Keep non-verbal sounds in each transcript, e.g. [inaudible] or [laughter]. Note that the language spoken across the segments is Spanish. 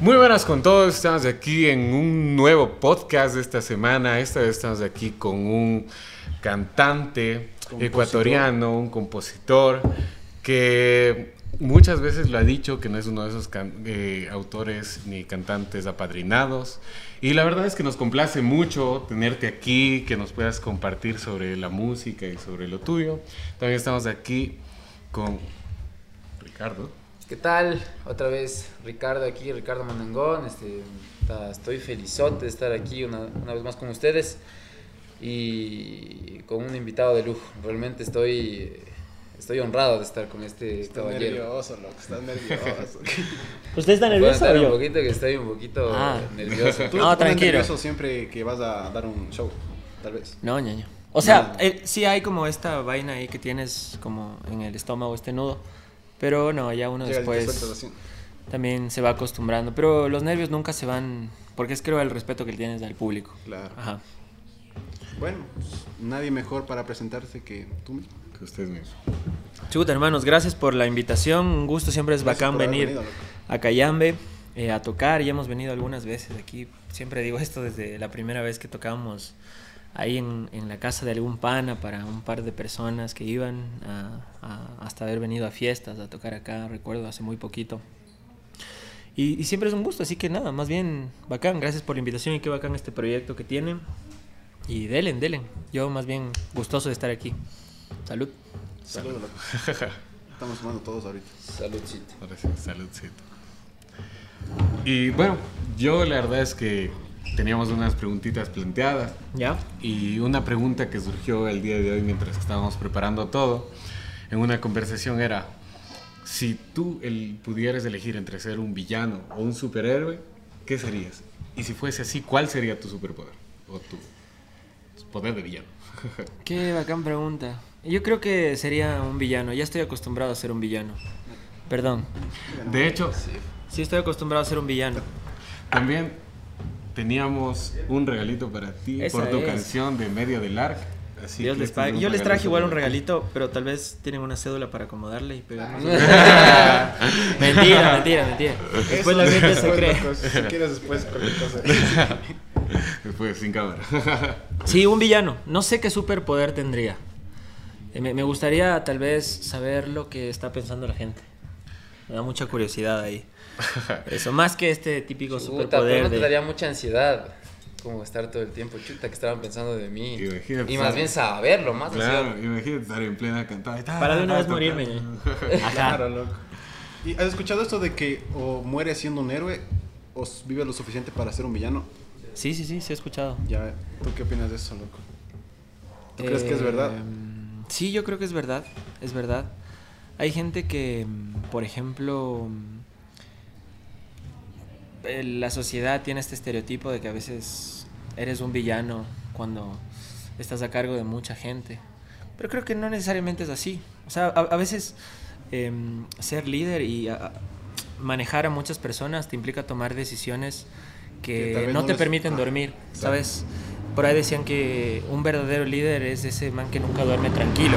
Muy buenas con todos, estamos aquí en un nuevo podcast de esta semana. Esta vez estamos aquí con un cantante Compositor. ecuatoriano, un compositor que muchas veces lo ha dicho que no es uno de esos eh, autores ni cantantes apadrinados. Y la verdad es que nos complace mucho tenerte aquí, que nos puedas compartir sobre la música y sobre lo tuyo. También estamos aquí con Ricardo. ¿Qué tal? Otra vez Ricardo aquí, Ricardo Mandangón. Este, estoy felizote de estar aquí una, una vez más con ustedes y con un invitado de lujo. Realmente estoy, estoy honrado de estar con este Está caballero. nervioso, loco, está nervioso. [laughs] ¿Usted está nervioso estar o un yo? poquito que estoy un poquito Ah. nervioso. [laughs] Tú No, tranquilo. nervioso siempre que vas a dar un show, tal vez. No, ñaño. O sea, No. eh, sí hay como esta vaina ahí que tienes como en el estómago, este nudo. Pero no, ya uno Llega después también se va acostumbrando. Pero los nervios nunca se van, porque es creo el respeto que le tienes al público. Claro. Ajá. Bueno, pues, nadie mejor para presentarse que tú mismo. Que ustedes mismos. Chuta, hermanos, gracias por la invitación. Un gusto, siempre es Gracias bacán venir venido, a Cayambe eh, a tocar. Ya hemos venido algunas veces aquí. Siempre digo esto desde la primera vez que tocábamos ahí en, en la casa de algún pana para un par de personas que iban a- a- hasta haber venido a fiestas a tocar acá, recuerdo, hace muy poquito. Y, y siempre es un gusto, así que nada, más bien bacán. Gracias por la invitación y qué bacán este proyecto que tienen. Y delen, delen. Yo más bien gustoso de estar aquí. Salud. Saludos, [laughs] loco. Estamos fumando todos ahorita. Saludcito. Saludcito. Y bueno, yo la verdad es que teníamos unas preguntitas planteadas ¿Ya? y una pregunta que surgió el día de hoy mientras estábamos preparando todo en una conversación era, si tú el, pudieras elegir entre ser un villano o un superhéroe, ¿qué serías? Y si fuese así, ¿cuál sería tu superpoder? O tu poder de villano. [laughs] Qué bacán pregunta. Yo creo que sería un villano. Ya estoy acostumbrado a ser un villano. Perdón. De hecho, Sí estoy acostumbrado a ser un villano. también teníamos un regalito para ti Esa por tu es. canción de Medio del Arc. Así Dios que les este pague. Yo les traje regalito igual un regalito, pero tal vez tienen una cédula para acomodarle y pegarnos. [laughs] mentira, mentira, mentira. Después la gente se cree. Si [laughs] quieres después cualquier cosa. [laughs] Después, sin cámara. Sí, un villano. No sé qué superpoder tendría. Eh, Me, me gustaría tal vez saber lo que está pensando la gente. Me da mucha curiosidad ahí. [laughs] Eso, más que este típico Chuta, pero superpoder no te de... daría mucha ansiedad. Como estar todo el tiempo, chuta, que estaban pensando de mí. Imagínate Y más bien saberlo, más Claro, ansiedad. imagínate estar en plena cantada. Para de una vez morirme. [laughs] Claro, loco. ¿Y has escuchado esto de que o mueres siendo un héroe o vives lo suficiente para ser un villano? Sí, sí, sí, sí he escuchado. Ya, ¿tú qué opinas de eso, loco? ¿Tú crees que es verdad? Em, Sí, yo creo que es verdad, es verdad. Hay gente que, por ejemplo, la sociedad tiene este estereotipo de que a veces eres un villano cuando estás a cargo de mucha gente. Pero creo que no necesariamente es así. O sea, a, a veces em, ser líder y a- manejar a muchas personas te implica tomar decisiones Que no no te les- permiten dormir. ¿sabes? Por ahí decían que un verdadero líder es ese man que nunca duerme tranquilo.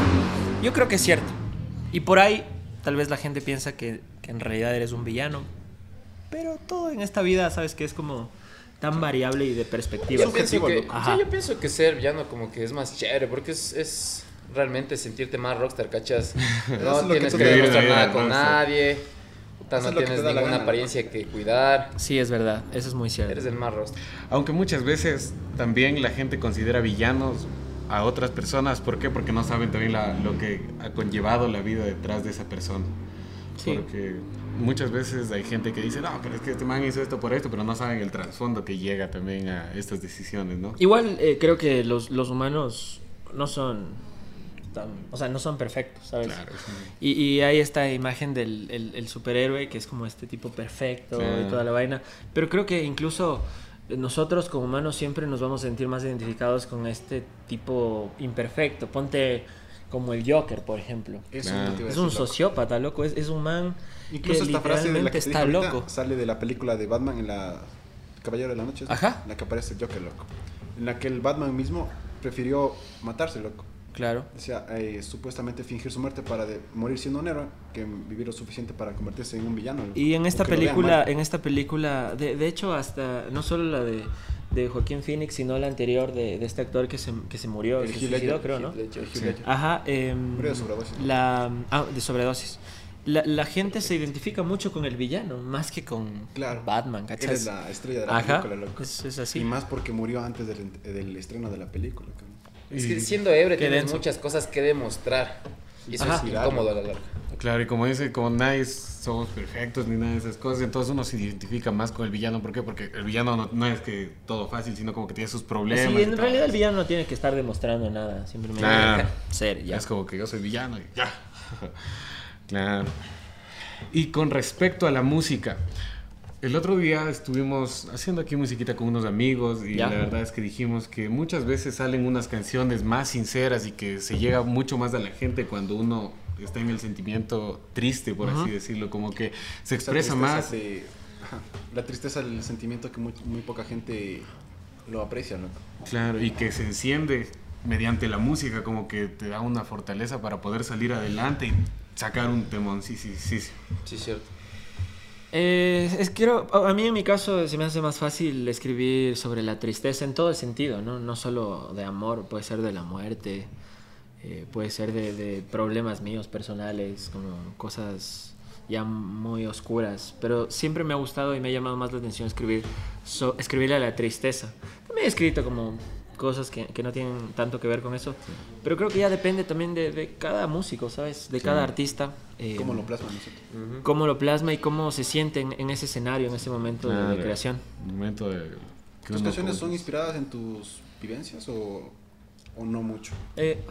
Yo creo que es cierto. Y por ahí tal vez la gente piensa que, que en realidad eres un villano. Pero todo en esta vida, ¿sabes? Que es como tan variable y de perspectiva. Yo pienso, que, sí, yo pienso que ser villano como que es más chévere, porque es, es realmente sentirte más rockstar, ¿cachas? [laughs] No tienes que demostrar nada con rockstar. nadie, Eso no tienes ninguna gana, apariencia que cuidar, Sí, es verdad. Eso es muy cierto. eres el más rockstar. Aunque muchas veces también la gente considera villanos a otras personas. ¿Por qué? Porque no saben también la- lo que ha conllevado la vida detrás de esa persona. Sí. Porque muchas veces hay gente que dice, no, pero es que este man hizo esto por esto, pero no saben el trasfondo que llega también a estas decisiones, ¿no? Igual eh, creo que los, los humanos no son tan- o sea, no son perfectos, ¿sabes? Claro, sí. Y, y hay esta imagen del el, el superhéroe que es como este tipo perfecto y toda la vaina. Pero creo que incluso nosotros como humanos siempre nos vamos a sentir más identificados con este tipo imperfecto. Ponte como el Joker, por ejemplo. Es un sociópata, loco. Es, es un man Incluso que esta frase de la literalmente que te está ahorita loco. sale de la película de Batman en la Caballero de la Noche. ¿sí? Ajá. En la que aparece Joker, loco. En la que el Batman mismo prefirió matarse, loco. Claro. Decía, eh, supuestamente fingir su muerte para de- morir siendo un héroe, que vivir lo suficiente para convertirse en un villano. Y en esta que película, en esta película, de, de hecho hasta, no solo la de, de Joaquín Phoenix, sino la anterior de, de este actor que se, que se murió, El se Heath suicidó, creo, ¿no? Ajá. em, Murió de sobredosis. La, ah, de sobredosis. La, la gente se identifica mucho con el villano, más que con Claro. Batman, Él ¿cachai? es la estrella de la Ajá, película, loco. es, es así. Y más porque murió antes del, del estreno de la película. cabrón. Es que siendo Qué tienes denso. muchas cosas que demostrar. Y eso Ajá. es incómodo a la larga. Claro, y como dice, como nadie somos perfectos ni nada de esas cosas, entonces uno se identifica más con el villano. ¿Por qué? Porque el villano no, no es que todo fácil, sino como que tiene sus problemas. Sí, en realidad el villano no tiene que estar demostrando nada, simplemente Claro. ser, ya. Es como que yo soy villano y ya. [laughs] claro. Y con respecto a la música, el otro día estuvimos haciendo aquí musiquita con unos amigos y Ya. la verdad es que dijimos que muchas veces salen unas canciones más sinceras y que se llega mucho más a la gente cuando uno está en el sentimiento triste, por así decirlo, como que se Esa expresa más. la tristeza, el sentimiento que muy, muy poca gente lo aprecia, loco. Claro, y que se enciende mediante la música, como que te da una fortaleza para poder salir adelante y sacar un temón. Sí, sí, sí. sí. Sí, cierto. Eh, es quiero, a mí en mi caso se me hace más fácil escribir sobre la tristeza en todo el sentido, ¿no? No solo de amor, puede ser de la muerte, eh, puede ser de, problemas míos personales, como cosas ya muy oscuras. Pero siempre me ha gustado y me ha llamado más la atención escribir, escribirle a la tristeza. También he escrito como cosas que, que no tienen tanto que ver con eso, pero creo que ya depende también de, de cada músico, ¿sabes? De cada artista. eh, ¿Cómo lo plasman nosotros? cómo lo plasma y cómo se siente en, en ese escenario, en ese momento de- de, Claro, creación. Momento de. ¿Tus canciones son inspiradas en tus vivencias o, o no mucho? Eh,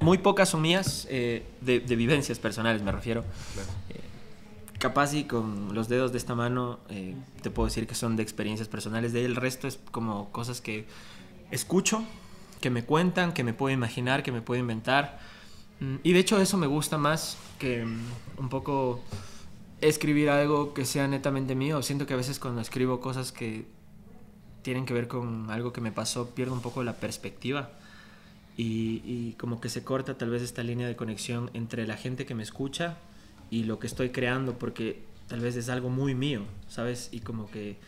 muy pocas son mías, eh, de, de vivencias personales me refiero. Eh, capaz y con los dedos de esta mano eh, te puedo decir que son de experiencias personales. De ahí el resto es como cosas que escucho, que me cuentan, que me puedo imaginar, que me puedo inventar. Mm, Y de hecho eso me gusta más que mm, un poco escribir algo que sea netamente mío. Siento que a veces cuando escribo cosas que tienen que ver con algo que me pasó, pierdo un poco la perspectiva. Y, y como que se corta tal vez esta línea de conexión entre la gente que me escucha y lo que estoy creando, porque tal vez es algo muy mío, ¿sabes? Y como que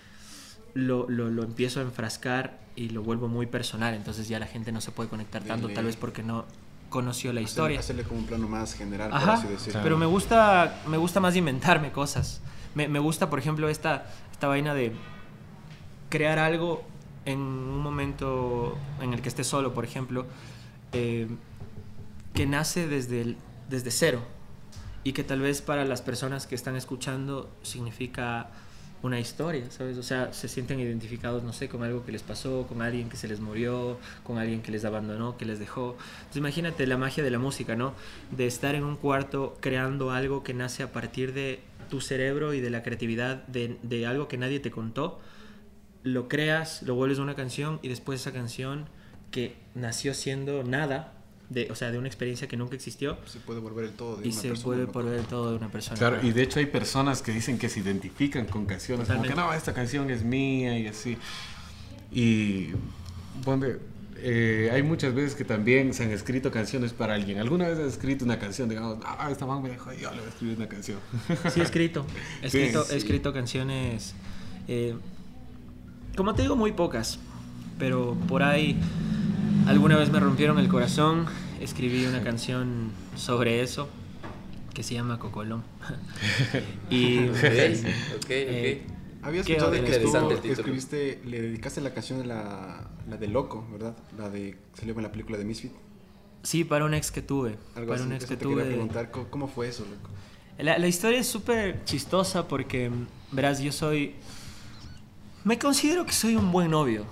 lo, lo, lo empiezo a enfrascar y lo vuelvo muy personal, entonces ya la gente no se puede conectar tanto, tal vez porque no conoció la Hacerle- historia. Hacerle como un plano más general, por Ajá, así decirlo. pero me gusta, me gusta más inventarme cosas. Me, me gusta, por ejemplo, esta, esta vaina de crear algo en un momento en el que esté solo, por ejemplo, eh, que nace desde, el- desde cero y que tal vez para las personas que están escuchando significa una historia, ¿sabes? O sea, se sienten identificados, no sé, con algo que les pasó, con alguien que se les murió, con alguien que les abandonó, que les dejó. Entonces imagínate la magia de la música, ¿no? De estar en un cuarto creando algo que nace a partir de tu cerebro y de la creatividad de, de algo que nadie te contó, lo creas, lo vuelves una canción y después esa canción que nació siendo nada, de, o sea, de una experiencia que nunca existió, Se puede volver el todo de y una se persona, vuelve loco. por ver todo de una persona. Claro, y de hecho hay personas que dicen que se identifican con canciones, como que Totalmente. no, esta canción es mía y así. Y ponte, eh, hay muchas veces que también se han escrito canciones para alguien. ¿Alguna vez has escrito una canción? Digamos, ah, esta man me dejó y yo le voy a escribir una canción. [laughs] Sí, he escrito. He Sí, escrito, sí. he escrito canciones. eh, como te digo, muy pocas. Pero por ahí alguna vez me rompieron el corazón. Escribí una canción sobre eso que se llama Cocolón. [laughs] y Ok, ok, Eh, ok. Había Qué escuchado de que, interesante estuvo- el que escribiste, le dedicaste la canción de la, la de Loco, ¿verdad? La de salió en la película de Misfit. sí, para un ex que tuve. Algo para así. un ex que te quería tuve. preguntar, ¿cómo, cómo fue eso, loco? La, la historia es súper chistosa porque, verás, yo soy... Me considero que soy un buen novio,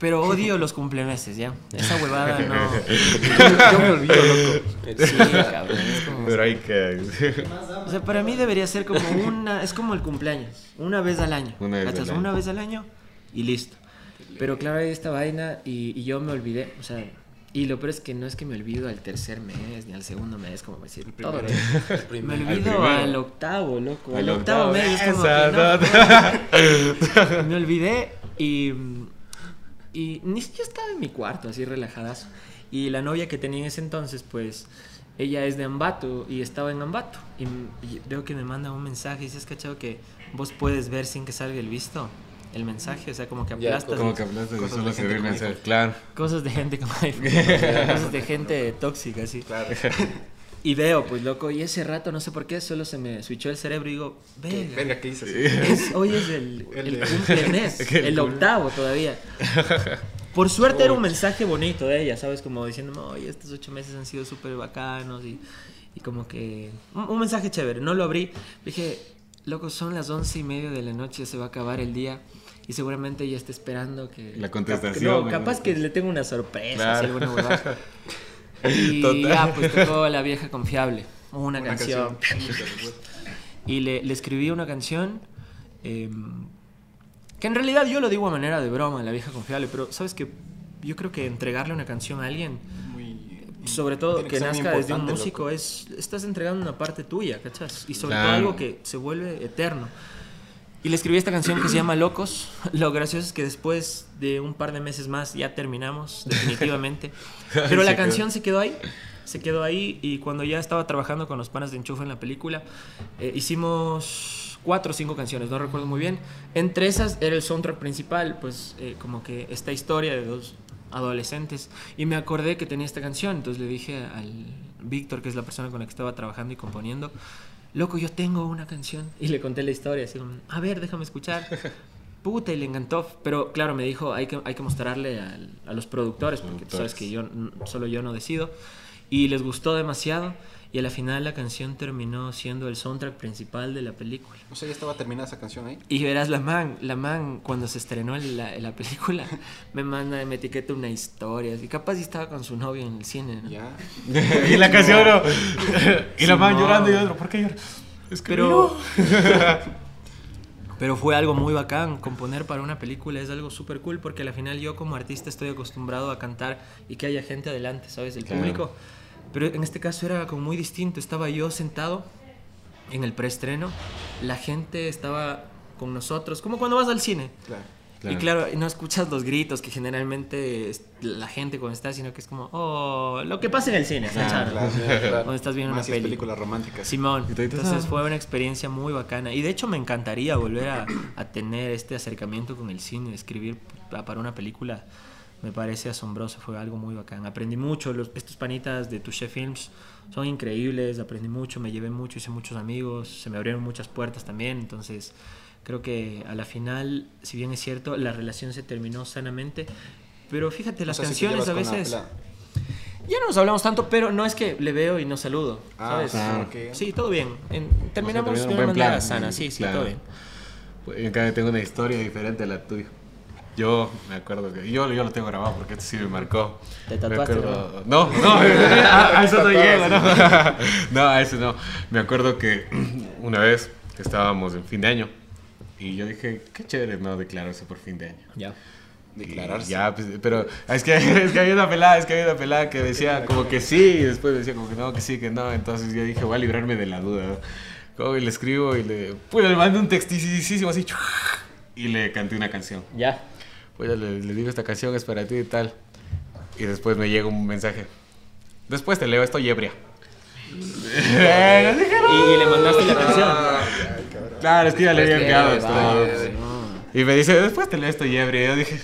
pero odio los cumplemeses, ¿ya? Esa huevada no... Yo me olvido, loco. Sí, cabrón, es como- Pero hay que... O sea, para mí debería ser como una... Es como el cumpleaños, una vez al año. Una vez al año. Una vez al año y listo. Pero claro, hay esta vaina y, y yo me olvidé, o sea... Y lo peor es que no es que me olvido al tercer mes ni al segundo mes, como decir, todo. primero. El Me primero. Al olvido primero. al octavo, loco. Al, Al octavo, octavo, mes es como esa, que no, [laughs] me olvidé y, y ni siquiera estaba en mi cuarto así relajadazo. Y la novia que tenía en ese entonces, pues, ella es de Ambato y estaba en Ambato. Y, y veo que me manda un mensaje y dice, ¿has cachado que vos puedes ver sin que salga el visto? El mensaje, o sea, como que Ya, aplastas. Como que hablaste de Cosas solo se con mensaje. iPhone. Claro. Cosas de gente iPhone. [laughs] cosas de gente tóxica, sí. Claro. Y veo, pues loco, y ese rato, no sé por qué, solo se me switchó el cerebro y digo, ¿Qué? verga. Verga, ¿qué dices? Es- hoy es el, [laughs] El el de- cumplemes, [laughs] El el cumple- octavo todavía. Por suerte era un mensaje bonito de ella, ¿sabes? Como diciéndome, oye, estos ocho meses han sido súper bacanos y, y como que... Un, un mensaje chévere, no lo abrí. Dije, loco, son las once y media de la noche, se va a acabar el día y seguramente ella está esperando que... La que contestación. no, capaz que le tengo una sorpresa, Claro. así, alguna. [laughs] Y Total. ya, pues tocó La Vieja Confiable, una, Una canción. canción. Y le, le escribí una canción eh, que en realidad yo lo digo a manera de broma, La Vieja Confiable, pero sabes que yo creo que entregarle una canción a alguien, Muy- sobre todo que, nazca desde un músico, loco. es estás entregando una parte tuya, ¿cachas? Y sobre Claro. todo algo que se vuelve eterno. Y le escribí esta canción que se llama Locos. [laughs] Lo gracioso es que después de un par de meses más ya terminamos, [laughs] definitivamente. Pero la canción se quedó ahí. Se quedó ahí y cuando ya estaba trabajando con los panas de Enchufe en la película, eh, hicimos cuatro o cinco canciones, no recuerdo muy bien. Entre esas era el soundtrack principal, pues eh, como que esta historia de dos adolescentes. Y me acordé que tenía esta canción, entonces le dije al Víctor, que es la persona con la que estaba trabajando y componiendo, loco, yo tengo una canción. Y le conté la historia, así como, a ver, déjame escuchar. [laughs] Puta, y le encantó. Pero claro, me dijo, hay que, hay que mostrarle al- a los productores, porque tú sabes que yo, solo yo no decido. Y les gustó demasiado. Y a la final la canción terminó siendo el soundtrack principal de la película. O sea, ya estaba terminada esa canción ahí. Y verás, la man, la man cuando se estrenó en la, la película, [laughs] me manda, me etiqueta una historia. Y capaz y estaba con su novio en el cine, ¿no? Ya. [laughs] y la canción, ¿no? [laughs] y la man Simón. llorando y otro, ¿por qué llora? Es que Pero, pero fue algo muy bacán. Componer para una película es algo súper cool porque al final yo como artista estoy acostumbrado a cantar y que haya gente adelante, ¿sabes? El Claro. público. Pero en este caso era como muy distinto. Estaba yo sentado en el preestreno, la gente estaba con nosotros, como cuando vas al cine. Claro. Claro. Y claro, no escuchas los gritos que generalmente la gente cuando está, sino que es como, oh, lo que pasa en el cine. Claro, [laughs] Cuando estás viendo Más una peli. películas románticas. Simón, entonces ah. fue una experiencia muy bacana. Y de hecho me encantaría volver a, a tener este acercamiento con el cine, escribir pa- para una película. Me parece asombroso, fue algo muy bacán. Aprendí mucho, los, estos panitas de Touché Films son increíbles, aprendí mucho, me llevé mucho, hice muchos amigos, se me abrieron muchas puertas también. Entonces creo que a la final, si bien es cierto, la relación se terminó sanamente. Pero fíjate, O las sea, si canciones a veces... Ya no nos hablamos tanto, pero no es que le veo y no saludo, Ah, ¿sabes? claro. ok. Sí, todo bien. En- terminamos de en una manera plan. sana, sí, sí, Claro. todo bien. Pues, cambio tengo una historia diferente a la tuya. Yo me acuerdo que yo, yo lo tengo grabado porque esto sí me marcó. ¿Te tatuaste, acuerdo- No, no, [laughs] [laughs] a, a eso no llego, [laughs] no. No, a eso no. Me acuerdo que [clears throat] una vez estábamos en fin de año y yo dije, qué chévere no declararse por fin de año. Ya. Declararse. Y Ya, pues, pero es que, es que había una pelada, es que había una pelada que decía como que sí, y después decía como que no, que sí, que no. Entonces yo dije, voy a librarme de la duda. ¿no? Y le escribo y le, pues le mando un textísimo así, y le canté una canción. Ya. Pues ya le, le digo, esta canción es para ti y tal. Y después me llega un mensaje. Después te leo, estoy ebria. [laughs] Y, y le mandaste la canción. Claro, es que ya le había enviado esto. Y me dice, después te leo, estoy ebria. Y yo dije,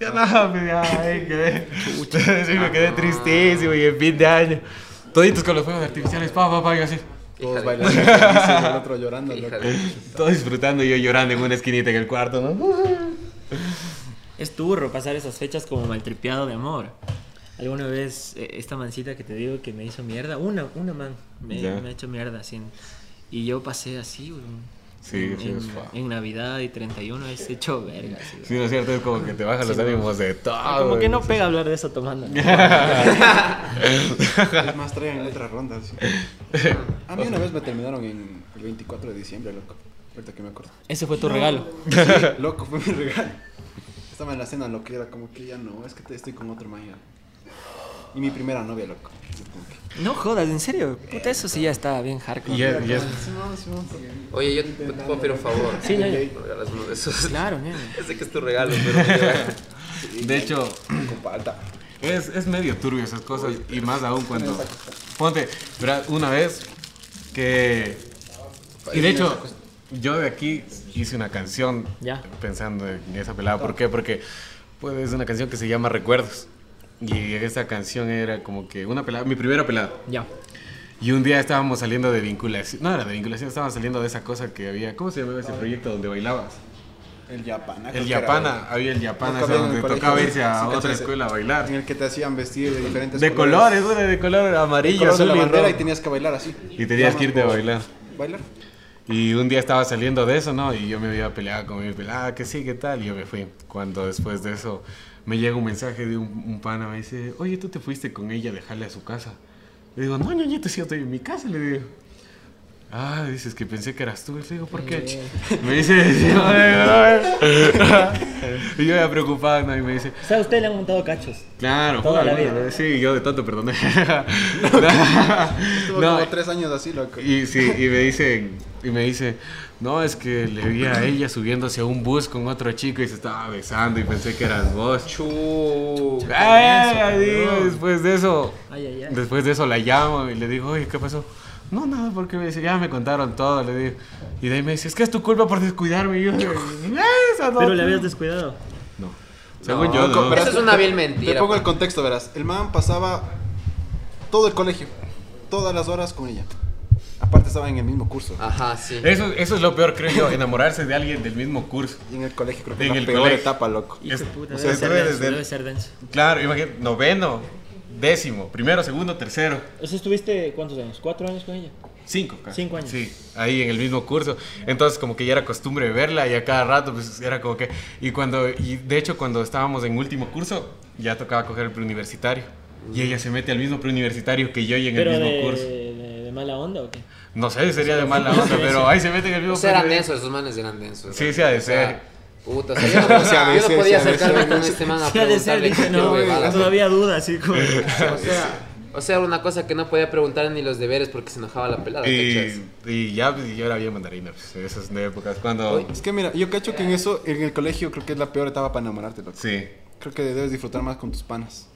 ya no, pues ya, ay, quedé. [laughs] Sí, me quedé tristísimo y en fin de año. Toditos con los fuegos artificiales, pa, pa, pa, y así. Todos bailando el otro llorando. Todos disfrutando y yo llorando en una esquinita en el cuarto, ¿no? [laughs] Es turro pasar esas fechas como maltripeado de amor. Alguna vez eh, esta mancita que te digo que me hizo mierda, una, una man, me, Ya. me ha hecho mierda así. en- y yo pasé así, güey, Sí, en, sí, en- en Navidad y 31 es hecho verga. así, güey. Sí, ¿no es cierto? Es como que te bajan los Sí, no. ánimos de todo. Como que no pega hablar de eso tomando. ¿no? [laughs] Es más, traigan otra ronda. sí. A mí una vez me terminaron en el 24 de diciembre, loco. Ahorita que me acuerdo. Ese fue tu regalo. Sí, loco, fue mi regalo. Estaba en la cena, lo que era como que ya no, es que te- estoy con otro ya. Y mi primera novia, loco. No jodas, en serio. Puta, eso sí ya estaba bien hardcore. Y ya- ya- Simón, Simón, porque- Oye, yo te puedo pedir un favor. Sí, ya, ya. Me [laughs] regalas uno de esos. Claro. Ya [laughs] sé que es tu regalo, pero. De hecho, [clears throat] Comparta. Es, es medio turbio esas cosas y más aún cuando... Ponte, verás, una vez que... Y de hecho, yo de aquí hice una canción Ya. pensando en esa pelada. ¿Por qué? Porque pues, es una canción que se llama Recuerdos. Y esa canción era como que una pelada, mi primera pelada. Ya. Y un día estábamos saliendo de vinculación. No era de vinculación, estábamos saliendo de esa cosa que había. ¿Cómo se llamaba ese proyecto donde bailabas? El Yapana. El Yapana, había el Yapana, o sea, en donde colegio, tocaba irse a otra escuela a En bailar. el que te hacían vestir de diferentes De colores, una de color amarillo, color de azul la y bandera y rojo. tenías que bailar así. Y tenías que irte a bailar. ¿Bailar? Y un día estaba saliendo de eso, ¿no? Y yo me había peleado con mi pelada, que sí, ¿qué tal? Y yo me fui. Cuando después de eso me llega un mensaje de un, un pana, me dice, oye, tú te fuiste con ella a dejarle a su casa. Le digo, no, ñoñito, si yo estoy en mi casa, le digo. Ah, dices que pensé que eras tú. Y le digo, ¿por qué? [laughs] Me dice, [laughs] [laughs] y yo ya preocupado, ¿no? Y me dice, O sea, a usted le han montado cachos. claro, Toda la vida. Sí, yo de tonto, perdón. Estuvo No, como tres años así, loco. y sí, y me dice, y me dice, no, es que le vi a ella subiéndose a un bus con otro chico y se estaba besando y pensé que eras vos. Chu. Ay, digo, después de eso, Ay, ay, ay. después de eso la llamo y le digo, oye, ¿qué pasó? No, nada, porque me dice, ya me contaron todo, le digo. Y de ahí me dice, es que es tu culpa por descuidarme. Y yo, esa no. Pero le habías descuidado. No. Según No, yo, no. Pero Eso es una vil mentira, Te pongo el contexto, verás. El man pasaba todo el colegio, todas las horas con ella. Aparte estaba en el mismo curso. Ajá, sí. Eso, eso es lo peor, creo yo, enamorarse de alguien del mismo curso. Y en el colegio creo que En es la el peor colegio. etapa, loco. Hijo de Es- puta, o debe sea, ser tú eres denso, del- debe ser denso. Claro, imagínate, noveno, décimo, primero, segundo, tercero. ¿Eso estuviste cuántos años? ¿Cuatro años con ella? Cinco, casi. Cinco años. Sí, ahí en el mismo curso. Entonces, como que ya era costumbre verla y a cada rato, pues era como que. Y cuando, y de hecho, cuando estábamos en último curso, ya tocaba coger el preuniversitario. Y ella se mete al mismo preuniversitario que yo y en ¿Pero el mismo de, curso. de, de mala onda o qué? No sé, sería de mala [laughs] onda, pero ahí se mete en el mismo O sea, eran densos, esos manes eran densos. Sí, sí ha de O sea, ser. Puta, o sea, yo no, [laughs] yo no ser, podía acercarme con este man a preguntarle dice, no, todavía duda, así como... [laughs] O sea, o sea, una cosa que no podía preguntar ni los deberes porque se enojaba la pelada. Y, y ya, pues, yo era bien mandarina, pues, esas épocas. Cuando. Es que mira, yo cacho que en eso, en el colegio, creo que es la peor etapa para enamorarte, loco. Sí. Creo que debes disfrutar más con tus panas.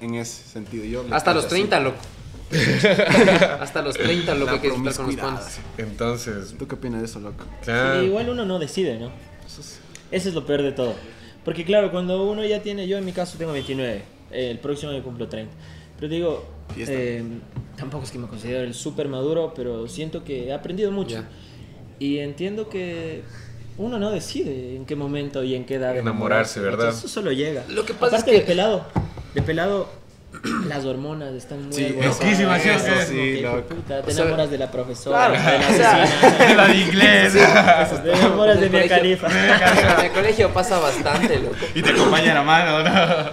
En ese sentido. Yo Hasta los así. 30, loco. [laughs] Hasta los 30, loco, La hay que disfrutar con los panas. Entonces, ¿Tú qué opinas de eso, loco? claro. Sí, igual uno no decide, ¿no? Eso es lo peor de todo. Porque claro, cuando uno ya tiene, yo en mi caso tengo 29, eh, el próximo año cumplo 30. Pero digo, eh, tampoco es que me considero el súper maduro, pero siento que he aprendido mucho. Ya. Y entiendo que uno no decide en qué momento y en qué edad Enamorarse, ¿verdad? Eso solo llega. Lo que pasa Aparte es que- de pelado, de pelado, [clears throat] las hormonas están muy Sí, loquísimas, sí, sí, de loco. puta, te O sea, enamoras de la profesora, claro, de la [laughs] sea, vecina, [laughs] la de inglés. [laughs] te enamoras de mi califa. En el colegio pasa bastante, loco. y te acompaña la mano, ¿no?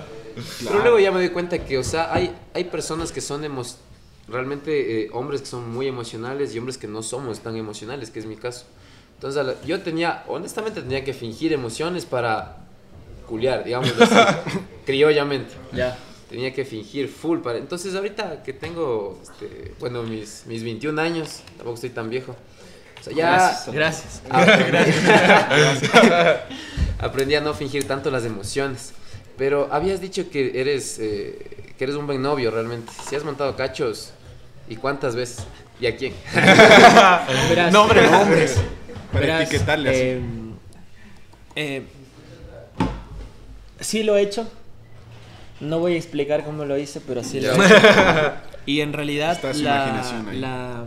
Pero luego ya me doy cuenta que, o sea, hay, hay personas que son emo- realmente eh, hombres que son muy emocionales y hombres que no somos tan emocionales, que es mi caso. Entonces, la- yo tenía, honestamente, tenía que fingir emociones para culiar, digamos así, criollamente. Ya. Tenía que fingir full para... Entonces, ahorita que tengo, este, bueno, mis, mis 21 años, tampoco estoy tan viejo. O sea, ya... Gracias. [laughs] [laughs] Aprendí a no fingir tanto las emociones. Pero habías dicho que eres, eh, que eres un buen novio realmente. Si has montado cachos, ¿y cuántas veces? ¿Y a quién? [laughs] Verás, Nombre, Hombres. Para verás, etiquetarle así. eh, eh, sí lo he hecho. No voy a explicar cómo lo hice, pero sí lo hecho. [laughs] Y en realidad Está su la, la,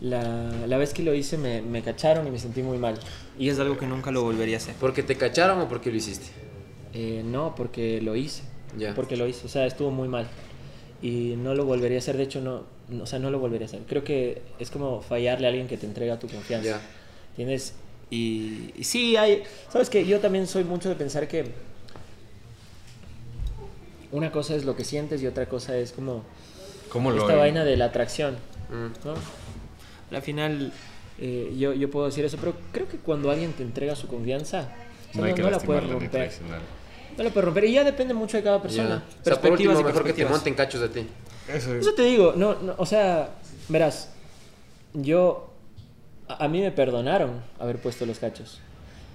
la, la vez que lo hice me, me cacharon y me sentí muy mal. Y es algo que nunca lo volvería a hacer. ¿Porque te cacharon o porque lo hiciste? Eh, no, porque lo hice. Ya. Porque lo hice. O sea, estuvo muy mal. Y no lo volvería a hacer. De hecho, no, no- o sea, no lo volvería a hacer. Creo que es como fallarle a alguien que te entrega tu confianza. Ya. ¿Tienes? Y, y sí, hay... ¿Sabes que Yo también soy mucho de pensar que una cosa es lo que sientes y otra cosa es como ¿Cómo lo esta vaina de la atracción. Mm. ¿no? Al final, eh, yo, yo puedo decir eso, pero creo que cuando alguien te entrega su confianza, o sea, No no, no la puedes romper. No la puedes romper. Y ya depende mucho de cada persona. O sea, por Perspectivas último, y mejor que te perspectivas. monten cachos de ti. Eso es. Eso te digo, no, no, o sea, verás, yo, a, a mí me perdonaron haber puesto los cachos.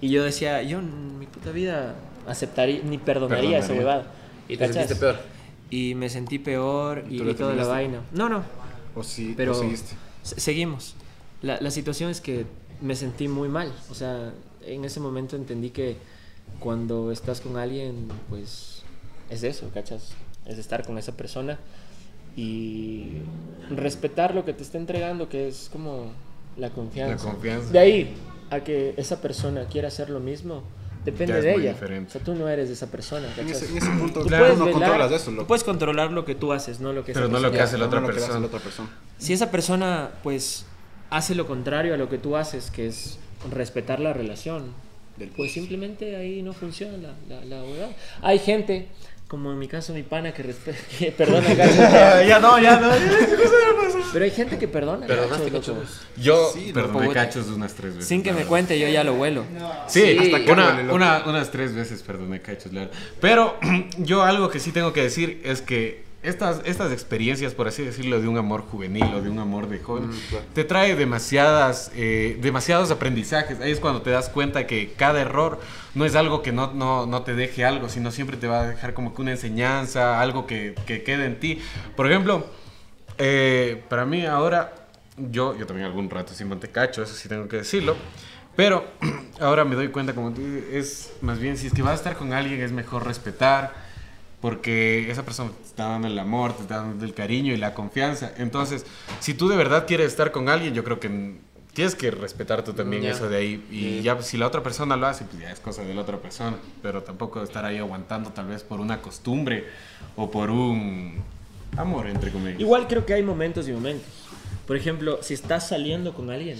Y yo decía, yo en mi puta vida aceptaría, ni perdonaría esa huevada. Y te ¿Cachas? sentiste peor. Y me sentí peor ¿Y y, toda la vaina. No, no, O sí, pero o seguiste. se- seguimos. La, la situación es que me sentí muy mal. O sea, en ese momento entendí que cuando estás con alguien, pues es eso, ¿cachas? Es estar con esa persona y respetar lo que te está entregando, que es como la confianza. La confianza. De ahí a que esa persona quiera hacer lo mismo, depende de ella. diferente. O sea, tú no eres de esa persona. En ese, en ese punto, Tú claro, puedes no velar- controlas eso, Tú loco. puedes controlar lo que tú haces, no lo que Pero no lo que persona hace la No otra lo que hace persona. la otra persona. si esa persona pues hace lo contrario a lo que tú haces, que es respetar la relación, Del pues simplemente ahí no funciona la, la, la. Hay gente, como en mi caso mi pana, que respeta, [laughs] que [laughs] perdona cachos, ya no, ya no. pero hay gente que perdona ¿Perdonaste, cachos? Yo Sí, perdoné cachos unas tres veces. Sin que me verdad. cuente, yo ya lo vuelo. Sí, Sí, hasta que una, huele, una- unas tres veces perdoné cachos, la verdad. Pero [clears throat] yo algo que sí tengo que decir es que estas, estas experiencias, por así decirlo, de un amor juvenil o de un amor de joven, Mm, claro. te trae demasiadas, eh, demasiados aprendizajes. Ahí es cuando te das cuenta que cada error no es algo que no, no, no te deje algo, sino siempre te va a dejar como que una enseñanza, algo que, que quede en ti. Por ejemplo, eh, para mí ahora, yo, yo también algún rato sí monté cacho, eso sí tengo que decirlo. Pero [clears throat] ahora me doy cuenta, como es más bien, si es que vas a estar con alguien, es mejor respetar, porque esa persona te está dando el amor, te está dando el cariño y la confianza. Entonces, si tú de verdad quieres estar con alguien, yo creo que tienes que respetar tú también Ya. eso de ahí. Y Sí. ya si la otra persona lo hace, pues ya es cosa de la otra persona. Pero tampoco estar ahí aguantando tal vez por una costumbre o por un amor, entre comillas. Igual creo que hay momentos y momentos. Por ejemplo, si estás saliendo con alguien,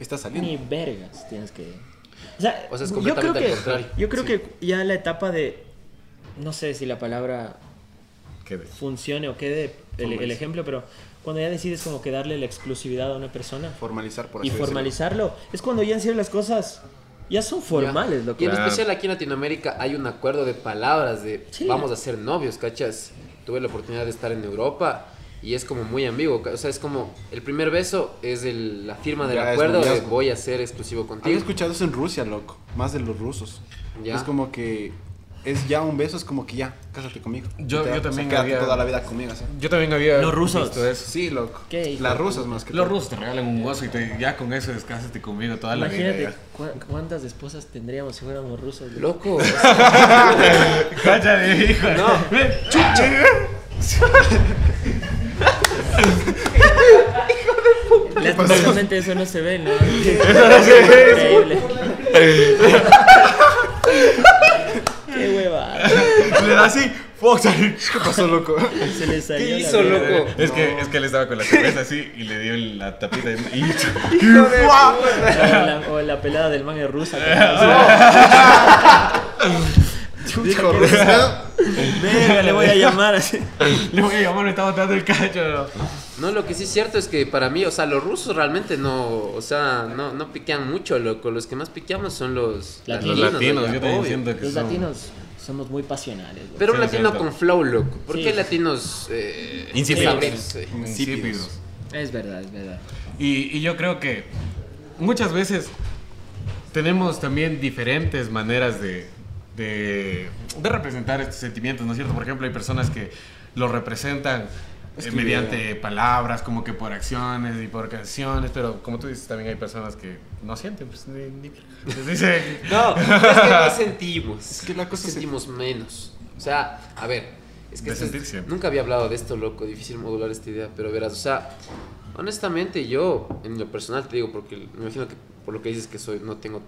Está saliendo. ni vergas tienes que... O sea, O sea, es yo creo completamente que, contrario. yo creo Sí. que ya la etapa de... No sé si la palabra Que de- funcione o quede el, el ejemplo, pero cuando ya decides como que darle la exclusividad a una persona Formalizar, por y así decirlo. formalizarlo, es cuando ya en serio las cosas ya son formales, Ya. loco. Y en Claro. especial aquí en Latinoamérica hay un acuerdo de palabras de Sí. vamos a ser novios, ¿cachas? Tuve la oportunidad de estar en Europa y es como muy ambiguo, o sea, es como el primer beso es el- la firma del Ya, acuerdo de voy a ser exclusivo Había contigo. escuchado eso en Rusia, loco. Más de los rusos. Ya. Es como que es ya un beso, es como que ya, cásate conmigo. Yo- Literal, yo también o sea, había- toda la vida conmigo, así. Yo también había Los rusos. visto eso. Sí, loco. ¿Qué, hijo Las rusas más que Los todo. rusos te regalan un gozo y te- ya con eso descásate conmigo toda la Imagínate vida. cu- cuántas esposas tendríamos si fuéramos rusos. Loco, [laughs] Cállate, hijo. no, Lastimosamente eso no se ve, ¿no? [laughs] Increíble. Qué [laughs] [laughs] Le da así, Fox. [laughs] ¿Qué pasó, loco? Se le salió ¿Qué la hizo, verga. loco? Es que, es que él estaba con la cerveza así y le dio la tapita y... y- O la, [laughs] o la pelada del man es rusa. Dijo Rusia. Verga, le voy a llamar así. Le voy a llamar, me está botando el cacho. no, lo que sí es cierto es que para mí, o sea, los rusos realmente no, o sea, no, no piquean mucho, loco, los que más piqueamos son los Latinos. Los latinos, yo obvio. siento que Los son- latinos somos muy pasionales. güey. Pero un Sí, latino con flow, loco. ¿Por Sí. qué latinos eh, Insípidos. sabrosos, sí? Insípidos. Es verdad, es verdad. Y, y yo creo que muchas veces tenemos también diferentes maneras de, de, de representar estos sentimientos, ¿no es cierto? Por ejemplo, hay personas que lo representan eh, mediante palabras, como que por acciones y por canciones, pero como tú dices, también hay personas que no sienten, pues ni, ni-. [laughs] No, [laughs] es que no sentimos. Es que la cosa se- sentimos menos. O sea, a ver, es que es- nunca había hablado de esto, loco. Difícil modular esta idea, pero verás, o sea, honestamente yo, en lo personal te digo, porque me imagino que por lo que dices que soy, no tengo.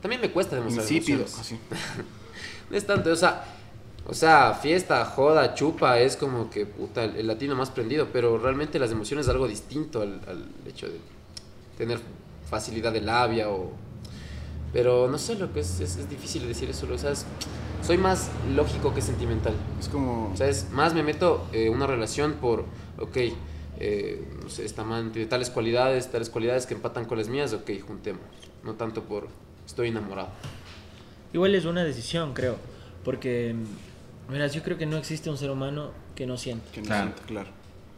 También me cuesta demostrar Insípido, así. [laughs] No es tanto, o sea, o sea, fiesta, joda, chupa, es como que puta, el, latino más prendido, pero realmente las emociones es algo distinto al, al hecho de tener facilidad de labia o... Pero no sé, lo que es, es, es difícil decir eso, lo sabes. Soy más lógico que sentimental. Es como. O sea, es más me meto en una relación por, ok, eh, no sé, esta man tiene tales cualidades, tales cualidades que empatan con las mías, ok, juntemos. No tanto por, estoy enamorado. Igual es una decisión, creo. Porque, verás, yo creo que no existe un ser humano que no siente. Que no Claro. siente, claro.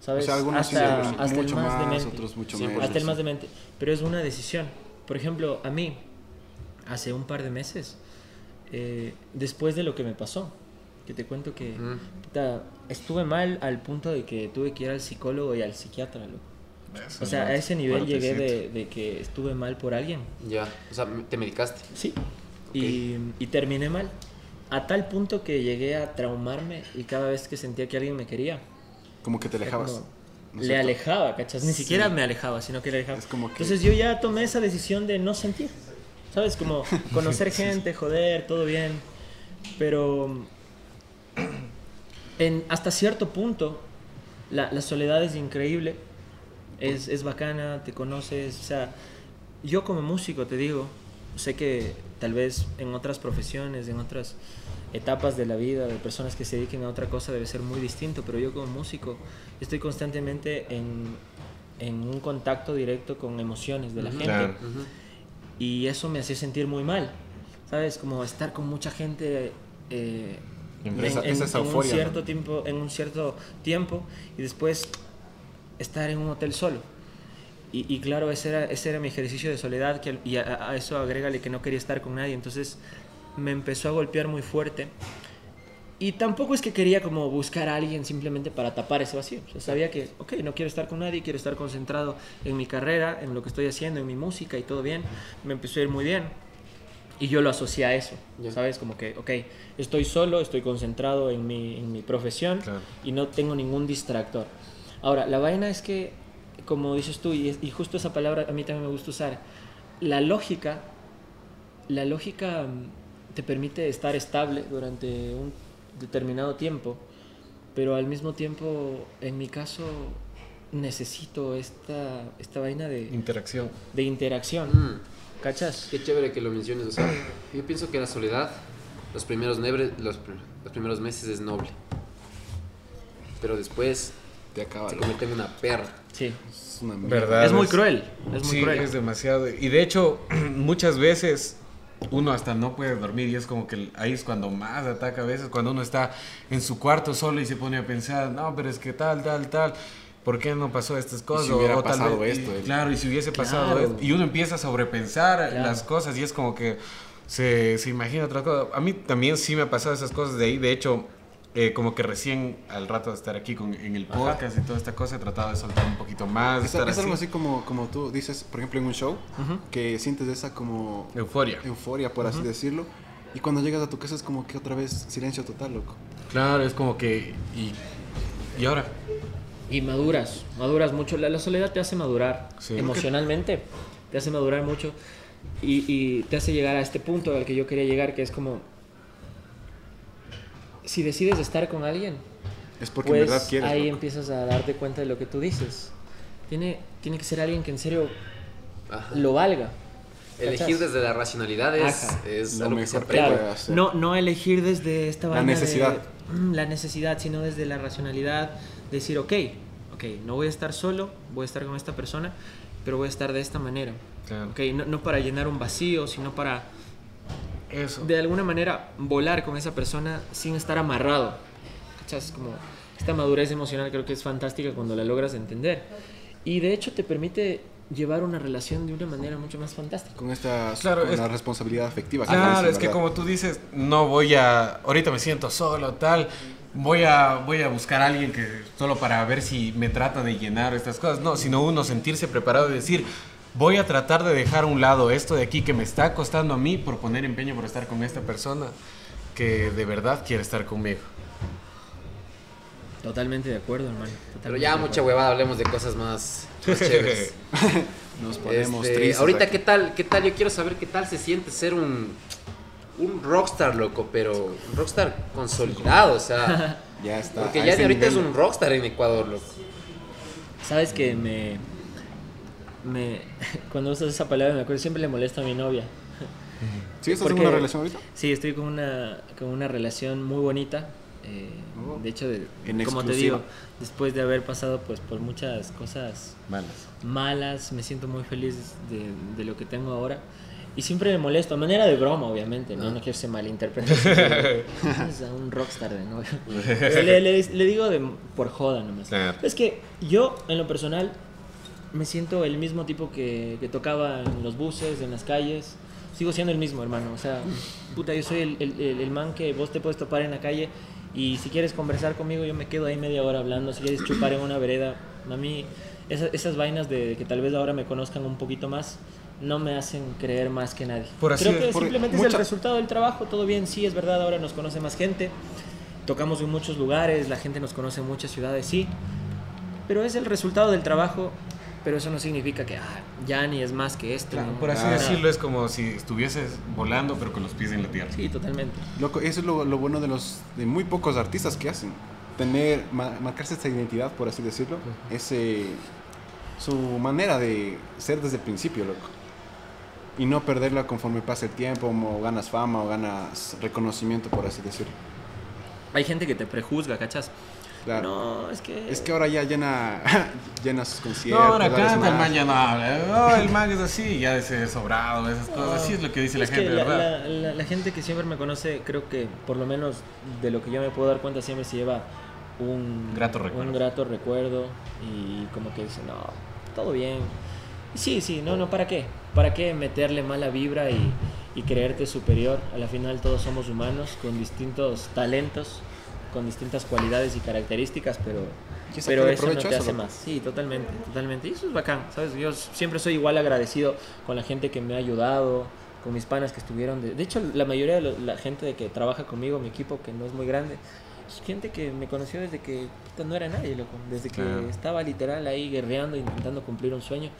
¿Sabes? O sea, algunos sí, hasta, otros hasta mucho el más, más, demente. otros mucho Sí, menos. Hasta el más demente. Pero es una decisión. Por ejemplo, a mí, hace un par de meses, eh, después de lo que me pasó, que te cuento que Mm. puta, estuve mal al punto de que tuve que ir al psicólogo y al psiquiatra, loco. Eso O sea, a ese nivel llegué de, de que estuve mal por alguien. Ya, o sea, te medicaste. Sí. Ok. Y, y terminé mal. A tal punto que llegué a traumarme y cada vez que sentía que alguien me quería, Como que te alejabas. como- ¿no le cierto? alejaba, ¿cachas? Ni Sí. siquiera me alejaba, sino que le alejaba. Es como que- Entonces yo ya tomé esa decisión de no sentir. ¿Sabes? Como [laughs] conocer gente, joder, todo bien. Pero en, hasta cierto punto la, la soledad es increíble. Es, es bacana, te conoces. O sea, yo como músico te digo, sé que tal vez en otras profesiones, en otras etapas de la vida, de personas que se dediquen a otra cosa debe ser muy distinto, pero yo como músico estoy constantemente en, en un contacto directo con emociones de la gente Claro. Y eso me hacía sentir muy mal, ¿sabes? Como estar con mucha gente eh, en, Esa- en- esa es en euforia, un cierto ¿no? tiempo, en un cierto tiempo y después estar en un hotel solo. Y, y claro, ese era, ese era mi ejercicio de soledad que, y a, a eso agrégale que no quería estar con nadie, entonces me empezó a golpear muy fuerte. Y tampoco es que quería como buscar a alguien simplemente para tapar ese vacío. O sea, sabía que, ok, no quiero estar con nadie, quiero estar concentrado en mi carrera, en lo que estoy haciendo, en mi música y todo bien. Me empezó a ir muy bien. Y yo lo asocié a eso, Ya. ¿sabes? Como que, ok, estoy solo, estoy concentrado en mi, en mi profesión Claro. y no tengo ningún distractor. Ahora, la vaina es que, como dices tú, y, justo esa palabra a mí también me gusta usar, la lógica, la lógica mm, te permite estar estable durante un determinado tiempo, pero al mismo tiempo, en mi caso, necesito esta, esta vaina de, Interacción. de interacción. Mm. ¿Cachas? Qué chévere que lo menciones. O sea, yo pienso que la soledad, los primeros, nebre- los, pr- los primeros meses es noble. Pero después Te acaba. se convierte en una perra. Sí. Es una. ¿Verdad? Es muy cruel. Es muy sí, cruel. es demasiado. Y de hecho, [clears throat] muchas veces uno hasta no puede dormir y es como que ahí es cuando más ataca a veces, cuando uno está en su cuarto solo y se pone a pensar, no, pero es que tal, tal, tal. ¿Por qué no pasó estas cosas? si hubiera tal pasado vez- y- esto, el- claro, y si hubiese pasado Claro. esto. Y uno empieza a sobrepensar Claro. las cosas y es como que se, se imagina otra cosa. A mí también sí me ha pasado esas cosas de ahí. De hecho, eh, como que recién al rato de estar aquí con, en el podcast y toda esta cosa, he tratado de soltar un poquito más. de Es, es algo así como, como tú dices, por ejemplo, en un show, Ujú. que sientes esa como Euforia. euforia, por así decirlo. Y cuando llegas a tu casa es como que otra vez silencio total, loco. Claro, es como que. ¿Y, y ahora? Y maduras, maduras mucho. La, la soledad te hace madurar Sí. emocionalmente, te hace madurar mucho y, y te hace llegar a este punto al que yo quería llegar, que es como, si decides estar con alguien, Es porque pues en verdad quieres. ahí loco. empiezas a darte cuenta de lo que tú dices. Tiene, tiene que ser alguien que en serio Ajá. lo valga. Elegir ¿cachas? desde la racionalidad es, es Lo algo que se aprende. No, no elegir desde esta La vaina de- necesidad. mm, la necesidad, sino desde la racionalidad. Decir, ok, ok, no voy a estar solo, voy a estar con esta persona, pero voy a estar de esta manera. Claro. Ok, no, no para llenar un vacío, sino para Eso. de alguna manera volar con esa persona sin estar amarrado. ¿Cachas? Como esta madurez emocional creo que es fantástica cuando la logras entender. Y de hecho te permite llevar una relación de una manera mucho más fantástica. Con esta Claro, con es- la responsabilidad afectiva. Claro, dices, es que como tú dices, no voy a. Ahorita me siento solo, tal. Voy a, voy a buscar a alguien que solo para ver si me trata de llenar estas cosas. No, sino uno sentirse preparado y decir, voy a tratar de dejar a un lado esto de aquí que me está costando a mí por poner empeño por estar con esta persona que de verdad quiere estar conmigo. Totalmente de acuerdo, hermano. Pero ya mucha huevada, hablemos de cosas más, más chéveres. [laughs] Nos ponemos Este, tristes. ahorita, aquí. ¿qué tal? ¿Qué tal? Yo quiero saber qué tal se siente ser un, un rockstar, loco, pero un rockstar consolidado, o sea, [laughs] Ya está. porque ya de ahorita es un rockstar en Ecuador, loco. Sabes que me, me. [laughs] Cuando usas esa palabra, me acuerdo, siempre le molesta a mi novia. [laughs] ¿Sí estás en porque- una relación ahorita? Sí, estoy con una, con una relación muy bonita. eh, Oh. de hecho, de- como te digo, después de haber pasado pues por muchas cosas Malas. malas, me siento muy feliz de, de lo que tengo ahora. Y siempre me molesto, a manera de broma, obviamente, no, no quiero ser malinterpretado. [laughs] es a un rockstar de novio. le, le- le digo de, por joda nomás. Claro. Es que yo, en lo personal, me siento el mismo tipo que, que tocaba en los buses, en las calles. Sigo siendo el mismo, hermano. O sea, puta, yo soy el, el- el- man que vos te puedes topar en la calle Y si quieres conversar conmigo, yo me quedo ahí media hora hablando. Si quieres chupar en una vereda, a mí esa- esas vainas de que tal vez ahora me conozcan un poquito más no me hacen creer más que nadie. Por así- Creo que por- simplemente es mucha- el resultado del trabajo. Todo bien, sí, es verdad, ahora nos conoce más gente. Tocamos en muchos lugares, la gente nos conoce en muchas ciudades, sí. Pero es el resultado del trabajo. Pero eso no significa que ah, ya ni es más que esto. Claro, ¿no? por así Ah. decirlo, es como si estuvieses volando, pero con los pies en la tierra. Sí, totalmente. Loco, eso es lo, lo bueno de los de muy pocos artistas que hacen. Tener, ma- marcarse esta identidad, por así decirlo. Ese, su manera de ser desde el principio, loco. Y no perderla conforme pasa el tiempo, o ganas fama, o ganas reconocimiento, por así decirlo. Hay gente que te prejuzga, ¿cachas? Claro. No, es que... Es que ahora ya llena, [laughs] llena sus No, conciertos. ahora canta, el man ya no habla. No, el man es así, ya es sobrado, esas cosas. Así es lo que dice la gente, la, ¿verdad? la- la- la gente que siempre me conoce, creo que por lo menos de lo que yo me puedo dar cuenta, siempre se lleva un Grato recuerdo. Un grato recuerdo y como que dice, no, todo bien. Sí, sí, no, no, ¿para qué? ¿Para qué meterle mala vibra y, y creerte superior? A la final todos somos humanos con distintos talentos, con distintas cualidades y características, pero, pero eso no te eso, hace loco. más. Sí, totalmente, totalmente. Y eso es bacán, ¿sabes? Yo siempre soy igual agradecido con la gente que me ha ayudado, con mis panas que estuvieron. De, de hecho, la mayoría de lo- la gente de que trabaja conmigo, mi equipo, que no es muy grande, es gente que me conoció desde que puta, no era nadie, loco. Desde que Claro. estaba literal ahí guerreando, intentando cumplir un sueño.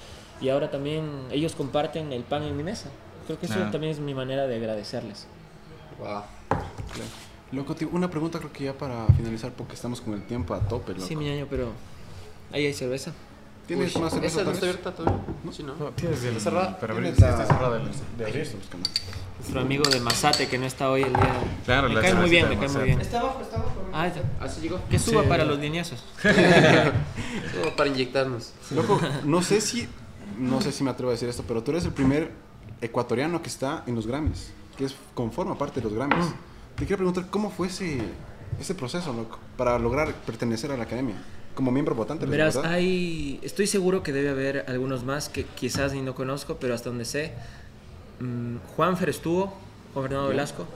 Y ahora también ellos comparten el pan en mi mesa. Creo que eso Claro. también es mi manera de agradecerles. Wow. Loco, tío, una pregunta creo que ya para finalizar, porque estamos con el tiempo a tope, loco. Sí, mi año, pero ahí hay cerveza. ¿Tienes más cerveza? ¿Esa no está abierta todavía? ¿No? Sí, ¿no? No, tienes. ¿Está cerrada? Para abrir, la- está cerrada el- de abrir. Nuestro amigo de Mazate que no está hoy el día. Claro, me la cae muy bien, me cae muy bien. Está abajo, está abajo. Ah, ya. Así llegó. que suba Sí. para los lineazos. Todo [laughs] para inyectarnos. Loco, no sé si, no sé si me atrevo a decir esto, pero tú eres el primer ecuatoriano que está en los Grammys, que es conforma parte de los Grammys. Te quiero preguntar cómo fue ese, ese proceso, loco, para lograr pertenecer a la academia como miembro votante. Verás, ¿verdad? hay. Estoy seguro que debe haber algunos más que quizás ni no conozco, pero hasta donde sé. mm, Juanfer estuvo, Juan Fernando. Velasco.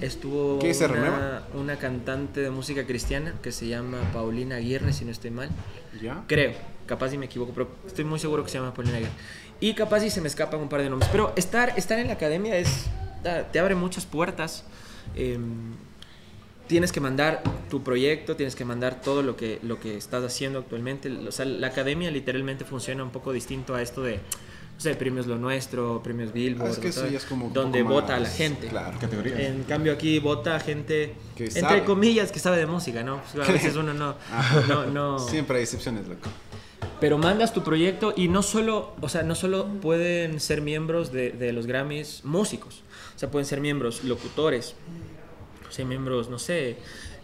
Estuvo ¿Qué, una, una cantante de música cristiana que se llama Paulina Aguirre, si no estoy mal. ¿Ya? Creo, capaz si me equivoco, pero estoy muy seguro que se llama Paulina Aguirre. Y capaz si se me escapan un par de nombres. Pero estar, estar en la academia es, da- te abre muchas puertas. Em, tienes que mandar tu proyecto, tienes que mandar todo lo que, lo que estás haciendo actualmente. O sea, la academia literalmente funciona un poco distinto a esto de, no sé, premios Lo Nuestro, premios Billboard, Ah, es que o eso todo, ya es como donde vota a la gente. Claro. Categorías. En cambio aquí vota gente, Que entre sabe. comillas, que sabe de música, ¿no? Pues, a veces [laughs] uno no, no, no, Siempre hay excepciones, loco. Pero mandas tu proyecto y no solo, o sea, no solo pueden ser miembros de, los Grammys músicos, o sea, pueden ser miembros locutores, o miembros, no sé,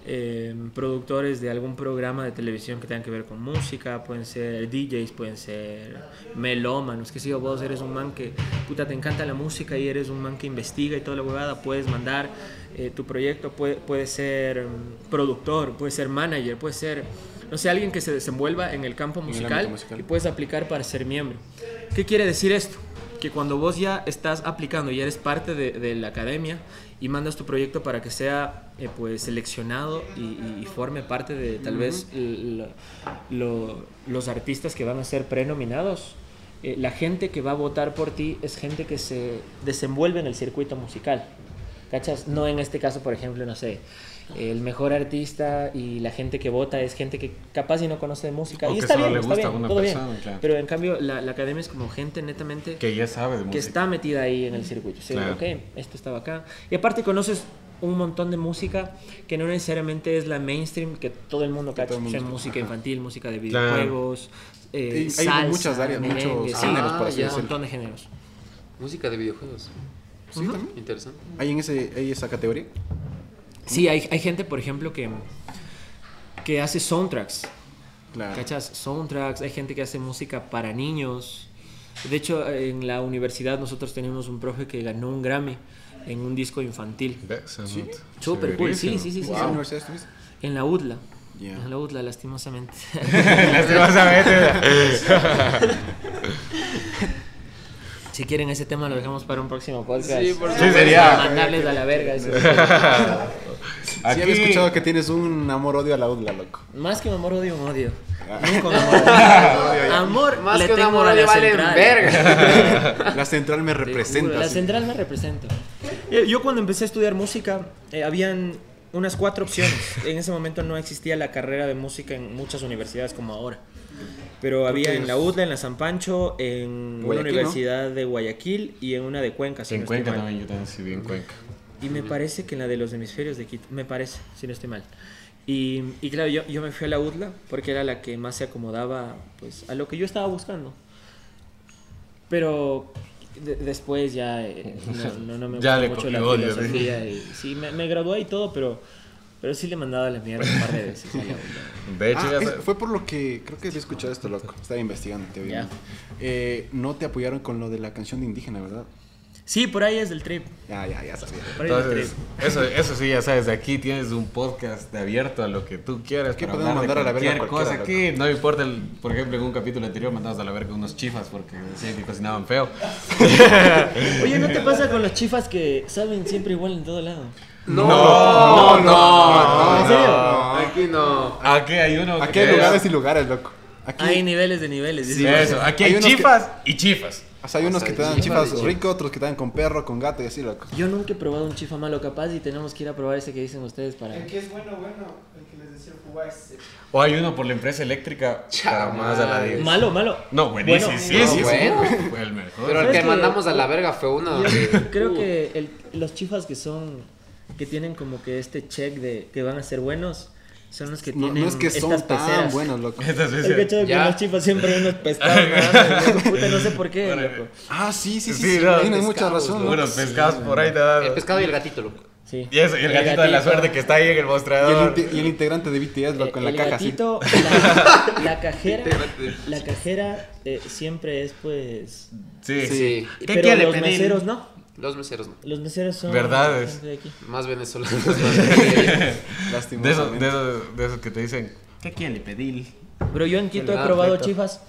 eh, productores de algún programa de televisión que tengan que ver con música, pueden ser DJs, pueden ser melómanos, que si yo vos eres un man que, puta, te encanta la música y eres un man que investiga y toda la huevada, puedes mandar eh, tu proyecto, puede, puede ser mm, productor, puede ser manager, puede ser, no sé, alguien que se desenvuelva en el campo el musical, ámbito musical. y puedes aplicar para ser miembro. ¿Qué quiere decir esto? Que cuando vos ya estás aplicando y eres parte de, de la academia y mandas tu proyecto para que sea eh, pues seleccionado y, y- y forme parte de tal vez lo- los artistas que van a ser prenominados, eh, la gente que va a votar por ti es gente que se desenvuelve en el circuito musical. ¿Cachas? No en este caso, por ejemplo, no sé, el mejor artista y la gente que vota es gente que capaz y no conoce de música. O y que está bien, le está gusta bien, claro. Pero en cambio, la, la academia es como gente netamente Que ya sabe de que música. está metida ahí en el circuito. Sí, Claro. ok, esto está acá. Y aparte conoces un montón de música que no necesariamente es la mainstream que todo el mundo cacha. O sea, música infantil, música de Claro. videojuegos, eh, hay salsa, muchas áreas, merengue, muchos sí, géneros, por así un montón de géneros. Música de videojuegos. Sí, también. Interesante. ¿Hay en ese, hay esa categoría? Sí, hay, hay gente, por ejemplo, que, que hace soundtracks. Claro. ¿Cachas? Soundtracks, hay gente que hace música para niños. De hecho, en la universidad nosotros tenemos un profe que ganó un Grammy en un disco infantil. Sí. Súper cool, sí, sí, sí, sí. ¿En sí. qué universidad estuviste? En la UDLA. En la UDLA, lastimosamente. [laughs] Lastimosamente. si quieren ese tema lo dejamos para un próximo podcast. Sí, por Sí, sería- Para mandarles a la verga. eso. [laughs] Sí, había escuchado que tienes un amor-odio a la UDLA, loco. Más que un amor, odio, un odio. Ah. Nunca un [laughs] amor. amor Más le que un tengo amor a le la valen central. verga. La central me representa. La sí. central me representa. Eh, Yo cuando empecé a estudiar música, eh, habían unas cuatro opciones. [laughs] En ese momento no existía la carrera de música en muchas universidades como ahora. Pero había en la UDLA, en la San Pancho, en una Guayaquil, ¿no? universidad de Guayaquil y en una de Cuenca. si en no estoy Cuenca mal. también, yo también vi en Cuenca. Y me parece que en la de los hemisferios de Quito, me parece, si no estoy mal. Y, y claro, yo, yo me fui a la UDLA porque era la que más se acomodaba pues, a lo que yo estaba buscando. Pero de- después ya eh, no, no, no me [laughs] Ya gustó le mucho la odio, sí. filosofía. Y, sí, me, me gradué y todo, pero, pero sí le mandaba la mierda un par de veces. De hecho, Ah, ya es- sa- fue por lo que creo que había escuchado esto, loco. Estaba investigando, te. Eh, no te apoyaron con lo de la canción de indígena, ¿verdad? Sí, por ahí es del trip. Ya, ya, ya sabía. Por ahí es del Entonces, trip. eso, eso sí, ya sabes, de aquí tienes un podcast de abierto a lo que tú quieras. Aquí para podemos mandar a la verga cualquier cosa. Aquí no me importa, el, por ejemplo, en un capítulo anterior mandamos a la verga unos chifas porque decían que cocinaban feo. [laughs] Oye, ¿no te [laughs] pasa con los chifas que saben siempre igual en todo lado? No, No, no, no. ¿En serio? no. Aquí no. Aquí hay uno Aquí hay es- lugares y lugares, loco. Aquí Hay niveles de niveles. Sí, eso, aquí Hay hay, unos que- chifas y chifas. O sea, hay unos O sea, que te dan chifas ricos, otros que te dan con perro, con gato y así, loco. Yo nunca he probado un chifa malo capaz y tenemos que ir a probar ese que dicen ustedes para... El que es bueno, bueno, el que les decía Fugaz. O hay uno por la empresa eléctrica para más a la madre. 10. Malo, malo. No, buenísimo. Bueno, sí, no, sí, sí. bueno. Fue el mejor. Pero el ¿Sabes que que- mandamos a la verga fue uno. Yo creo que el- los chifas que son... Que tienen como que este check de que van a ser buenos son los que No, tienen no es que son estas tan peceras. buenos, loco. [laughs] Estas veces- El hecho de que los chifas siempre hay unos pescados [laughs] loco, puta, no sé por qué, Bueno, loco. Ah, sí, sí, sí. Sí, sí, no, tienes mucha pescados, razón. Unos pescados por ahí te dan. El pescado y el gatito, loco. Sí. Y eso, y el gatito de la suerte que está ahí en el Y el, mostrador. y el integrante de BTS, loco, en la el caja, sí. gatito, [laughs] la, la cajera, la cajera eh, siempre es pues... Sí, Sí. ¿Qué pero los meseros no. Los meseros no. Los meseros son... Verdades. de aquí. Más venezolanos. [laughs] más de- esos, de, esos, esos que te dicen, ¿qué quiere pedir? Pero yo en Quito he probado perfecto. chifas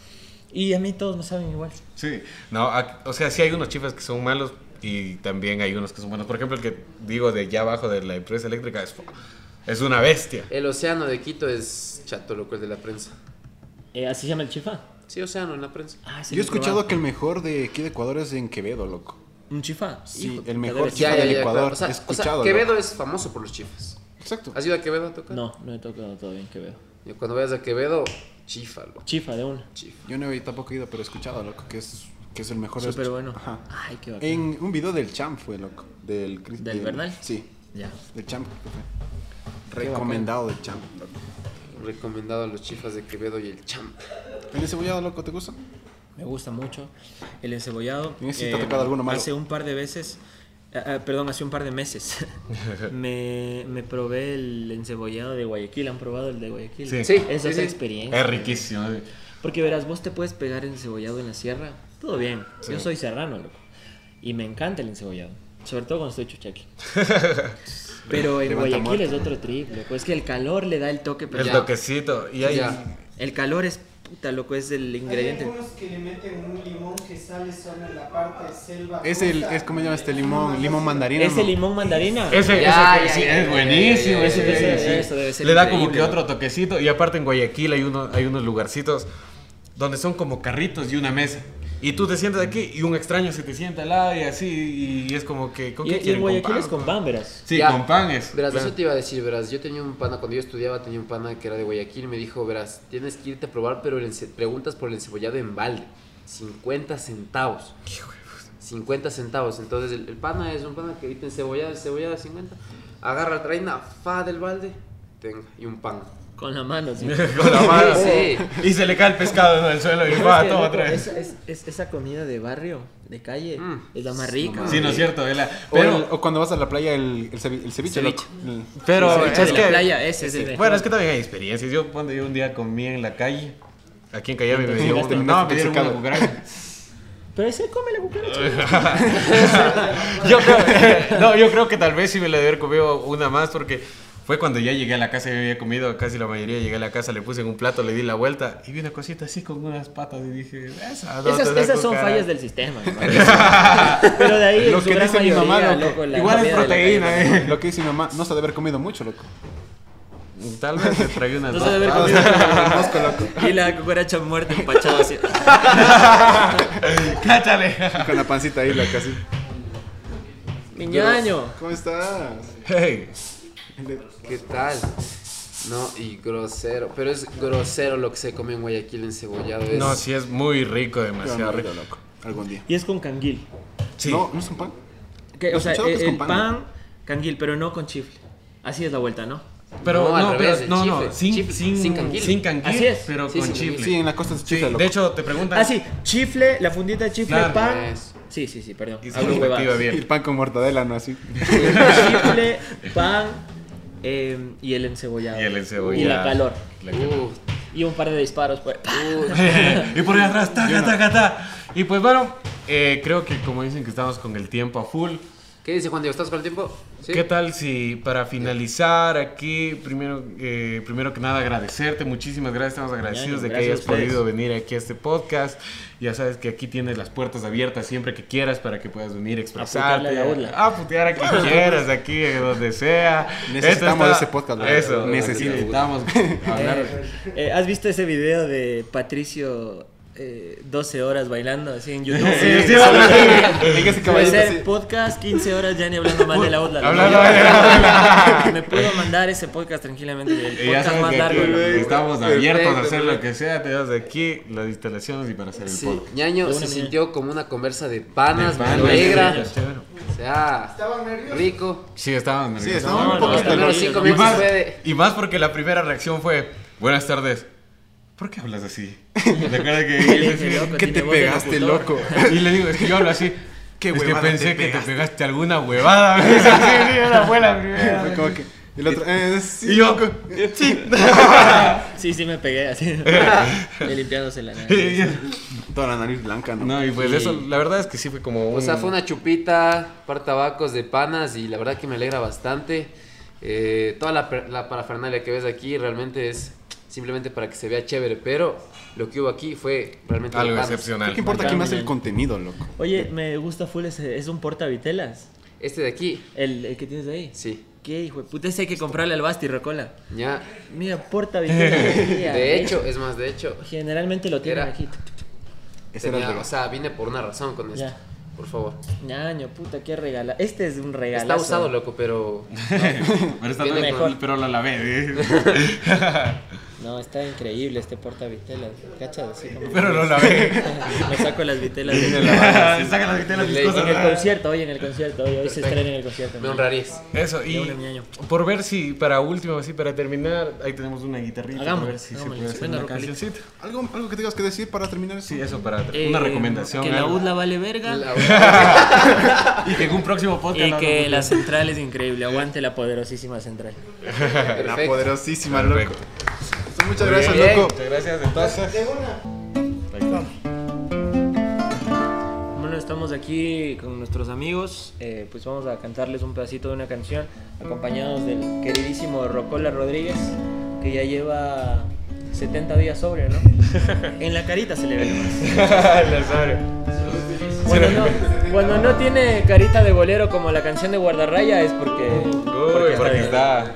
y a mí todos me saben igual. Sí, no, o sea, sí hay unos chifas que son malos y también hay unos que son buenos. Por ejemplo, el que digo de allá abajo de la empresa eléctrica es, es una bestia. El océano de Quito es chato, loco, el de la prensa. Eh, ¿Así se llama el chifa? Sí, océano en la prensa. Ah, sí Yo he escuchado probado. que el mejor de aquí de Ecuador es en Quevedo, loco. ¿Un chifa? Sí, Hijo, el mejor chifa del Ecuador. claro. O sea, He o sea, escuchado, Quevedo es famoso por los chifas. Exacto. ¿Has ido a Quevedo a tocar? No, no he tocado todavía en Quevedo. Y cuando vayas a Quevedo, chifa, loco. Chifa de una. Chifa. Yo no he tampoco ido, pero he escuchado, loco, que es, que es el mejor. de Súper bueno. Ajá. Ay, qué bacán. En un video del Champ fue, loco. Del, Cris- ¿Del Bernal? Sí, Ya. del Champ. fue. Recomendado del Champ, loco. Recomendado los chifas de Quevedo y el champ. ¿El encebollado, loco, te gusta? Me gusta mucho el encebollado. ¿Y si te ha tocado alguno malo? Hace un par de veces, ah, ah, perdón, hace un par de meses, [laughs] [laughs] me, me probé el encebollado de Guayaquil. ¿Han probado el de Guayaquil? Sí. Sí. Es sí, sí. experiencia. Es riquísimo. Porque verás, vos te puedes pegar encebollado en la sierra, todo bien. Sí. Yo soy serrano, loco. Y me encanta el encebollado. Sobre todo cuando estoy chuchaqui. [laughs] Pero en Guayaquil es otro trip, loco. Es que el calor le da el toque El pero Ya. toquecito. Y Ya. El calor es puta, loco, es el Hay ingrediente. algunos que le meten un limón que sale solo en la parte selva. Es el, es como se llama este limón, limón mandarina. ¿Ese ¿no? limón mandarina? Ese, Ya, ese- ya, sí, ya, es buenísimo. ese- ese-. Eso debe ser Le da como que otro toquecito. Y aparte en Guayaquil hay, uno, hay unos lugarcitos donde son como carritos y una mesa. Y tú te sientas aquí y un extraño se te sienta al lado y así. Y es como que. ¿con Y, qué y quieren? en Guayaquil pan? es con pan, verás. Sí, Ya. con pan es. Verás, claro. eso te iba a decir, verás, yo tenía un pana, cuando yo estudiaba tenía un pana que era de Guayaquil y me dijo, verás, tienes que irte a probar, pero el ence- preguntas por el encebollado en balde, 50 centavos. 50 centavos, entonces el, el pana es un pana que grita encebollado, encebollado 50, agarra, trae una fa del balde, tenga, y un pan. Con la mano, sí. [laughs] con la mano. Sí. Y se le cae el pescado en el suelo y va, es que, toma otra vez. esa, es- es- esa comida de barrio, de calle, Mm. es la más rica. Sí, no es cierto. es la- O, el- Pero, o cuando vas a la playa, el, el, cevi- el ceviche, Ceviche. El- pero El ceviche es de la que. playa, ese. Bueno, es que también hay experiencias. Yo cuando yo un día comí en la calle, aquí en y me dio llegaste un- No, me dieron una cucaracha. Pero ese come la cucaracha. [laughs] yo creo, no, yo creo que tal vez sí me la debe haber comido una más porque Fue cuando ya llegué a la casa, ya había comido casi la mayoría, llegué a la casa, le puse en un plato, le di la vuelta y vi una cosita así con unas patas y dije, esa no Esas, esas son cucaracha". fallas del sistema. [laughs] Pero de ahí, Lo en su que gran dice mi mamá, loco. loco, la Igual es la proteína, calle. eh. Lo que dice mi mamá, no se ha de haber comido mucho, loco. Tal vez me tragué unas No se debe dos haber comido. [laughs] Y la cucaracha muerta empachada así. [laughs] Cáchale. Con la pancita ahí, loco, así. Miñaño. ¿Cómo estás? Hey. ¿Qué tal? No, y grosero. Pero es grosero lo que se come en Guayaquil en cebollado. Es... No, sí es muy rico, demasiado rico. loco. Algún día. Y es con canguil. Sí. No, no es un pan. He o sea, el, es con el pan, pan, canguil, pero no con chifle. Así es la vuelta, ¿no? Pero No, al no, revés, pero no, no, sin, Chifle, sin, sin canguil. sin canguil, Así es. pero Sí, con chifle. Sí, en la costa es Sí, chifle, loco. de hecho, te preguntan. Ah, sí, chifle, la fundita de chifle, Claro. pan. Eso. Sí, sí, sí, perdón. Y activa Y bien. el pan con mortadela, ¿no? Así. chifle, pan eh, y el encebollado. Y el encebollado. Y la calor. La calor. Uh, Y un par de disparos, pues. uh, [laughs] y por ahí atrás, taca, taca, taca. Y pues bueno, eh, creo que como dicen que estamos con el tiempo a full. ¿Qué dice Juan Diego? ¿Estás con el tiempo? ¿Sí? ¿Qué tal si para finalizar aquí, primero, eh, primero que nada agradecerte, muchísimas gracias, estamos agradecidos de que hayas podido venir aquí a este podcast. Ya sabes que aquí tienes las puertas abiertas siempre que quieras para que puedas venir a expresarte. a la. A putear a quien quieras, aquí, donde sea. Necesitamos ese podcast, la Eso, verdad. necesitamos hablar. Eh, eh, [laughs] ¿Has visto ese video de Patricio eh, 12 horas bailando así en YouTube? Sí, sí, sí. así. podcast 15 horas ya ni hablando mal de la otra. Hablando mal de la. [laughs] Me puedo mandar ese podcast tranquilamente. El podcast más largo. estamos abiertos a hacer lo que sea. Tenemos aquí las instalaciones y para hacer el Sí, podcast. ñaño De se sintió como una conversa de panas, De me alegra. sí. O sea, ¿Estaban nerviosos? rico. Sí, estaban nerviosos. Sí, estaban un fue de... y más porque la primera reacción fue, buenas tardes. ¿Por qué hablas así? [laughs] ¿Te acuerdas que [laughs] Le dije, loco, ¿Qué te pegaste, loco? [laughs] Y le digo, es que yo hablo así. ¿Qué es que huevada pensé te que te pegaste? alguna huevada. Me sí, sí, esa fue la primera. Fue como que. Y el otro, eh, sí, Y yo, loco. sí. Sí, sí me pegué así. Le limpiándose la nariz. Toda la nariz blanca, ¿no? No, y pues eso, la verdad es que sí fue como un... O sea, fue una chupita, par tabacos de panas y la verdad que me alegra bastante. Eh, toda la parafernalia que ves aquí realmente es simplemente para que se vea chévere, pero lo que hubo aquí fue realmente algo excepcional. ¿Qué importa quién hace el contenido, loco? Oye, me gusta full ese. Es un portavitelas. Este de aquí, El, el que tienes ahí. sí, ¿Qué hijo de puta? Ese hay que comprarle al Basti, Rocola. ya. Mira, portavitelas. [laughs] De hecho, es más, de hecho, Generalmente lo tienen Era- aquí. Ese era el o sea, vine por una razón con esto. Ya. Por favor. Ñaño, puta, qué regala. Este es un regalo. Está usado, loco, pero [laughs] Pero, está mejor. con- pero lo lavé. ¿eh? [laughs] No, está increíble este portavitelas. ¿Cachas? Así como. pero lo lavé. [laughs] Me saco las vitelas. Saca las vitelas mis cosas. En el concierto, hoy en el concierto. Hoy, hoy se estrena en el concierto. me honrarías. Eso, y por ver si, para último, así para terminar, ahí tenemos una guitarrita. Hagámoslo, Por ver si se hagámoslo. puede hacer Venga, una Rocolito. cancioncita. ¿Algo, algo que tengas que decir para terminar eso? Sí, eso para Eh, una recomendación. Que la. UDLA vale verga. La- [laughs] Y que en un próximo podcast. Y que hagamos. la central es increíble. Aguante la poderosísima central. La poderosísima, loco. Muchas Muy gracias, bien. loco. Muchas gracias, entonces. De una. Ahí está. Bueno, estamos aquí con nuestros amigos. eh, pues vamos a cantarles un pedacito de una canción acompañados del queridísimo Rocola Rodríguez, que ya lleva 70 días sobrio, ¿no? [laughs] en la carita se le ve. Nazario. [laughs] Cuando no, cuando no tiene carita de bolero como la canción de Guardarraya es porque. Uy, porque bien. está.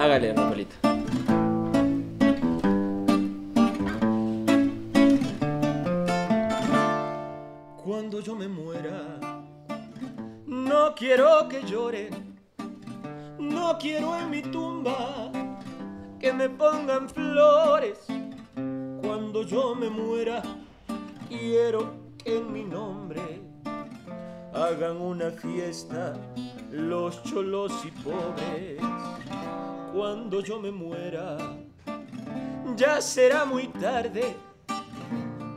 Hágale, Rocolito. Quiero que lloren, no quiero en mi tumba que me pongan flores. Cuando yo me muera, quiero que en mi nombre hagan una fiesta los cholos y pobres. Cuando yo me muera, ya será muy tarde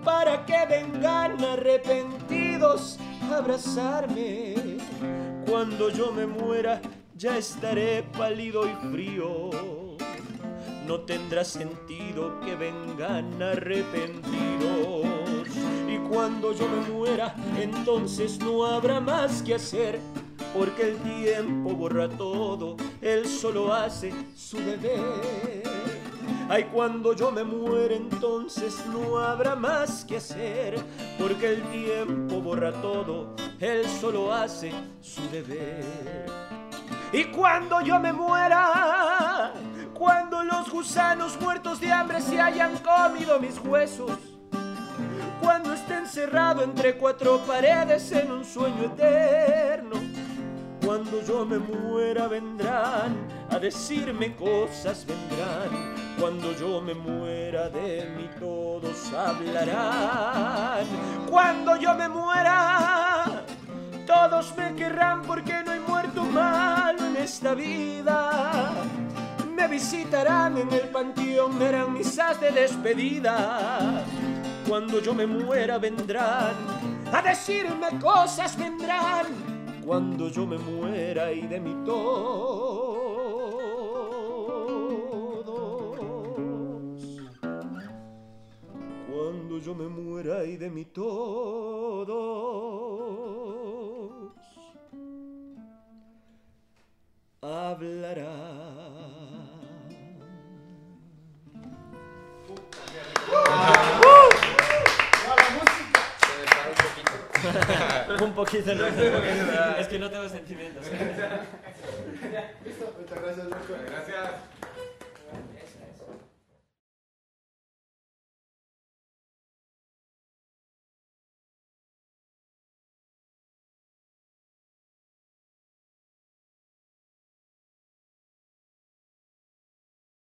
para que vengan arrepentidos a abrazarme. Cuando yo me muera, ya estaré pálido y frío. No tendrá sentido que vengan arrepentidos. Y cuando yo me muera, entonces no habrá más que hacer porque el tiempo borra todo, él solo hace su deber. Ay, cuando yo me muera entonces no habrá más que hacer, porque el tiempo borra todo, él solo hace su deber. Y cuando yo me muera, cuando los gusanos muertos de hambre se hayan comido mis huesos, cuando esté encerrado entre cuatro paredes en un sueño eterno, cuando yo me muera vendrán a decirme cosas, vendrán. Cuando yo me muera de mí todos hablarán. Cuando yo me muera, todos me querrán porque no hay muerto malo en esta vida. Me visitarán en el panteón, me harán misas de despedida. Cuando yo me muera vendrán a decirme cosas, vendrán. Cuando yo me muera y de mí todos. Cuando yo me muera y de mí todos. Hablará. un poquito, no, es que no tengo sentimientos. [laughs] Muchas gracias, Marco. Gracias.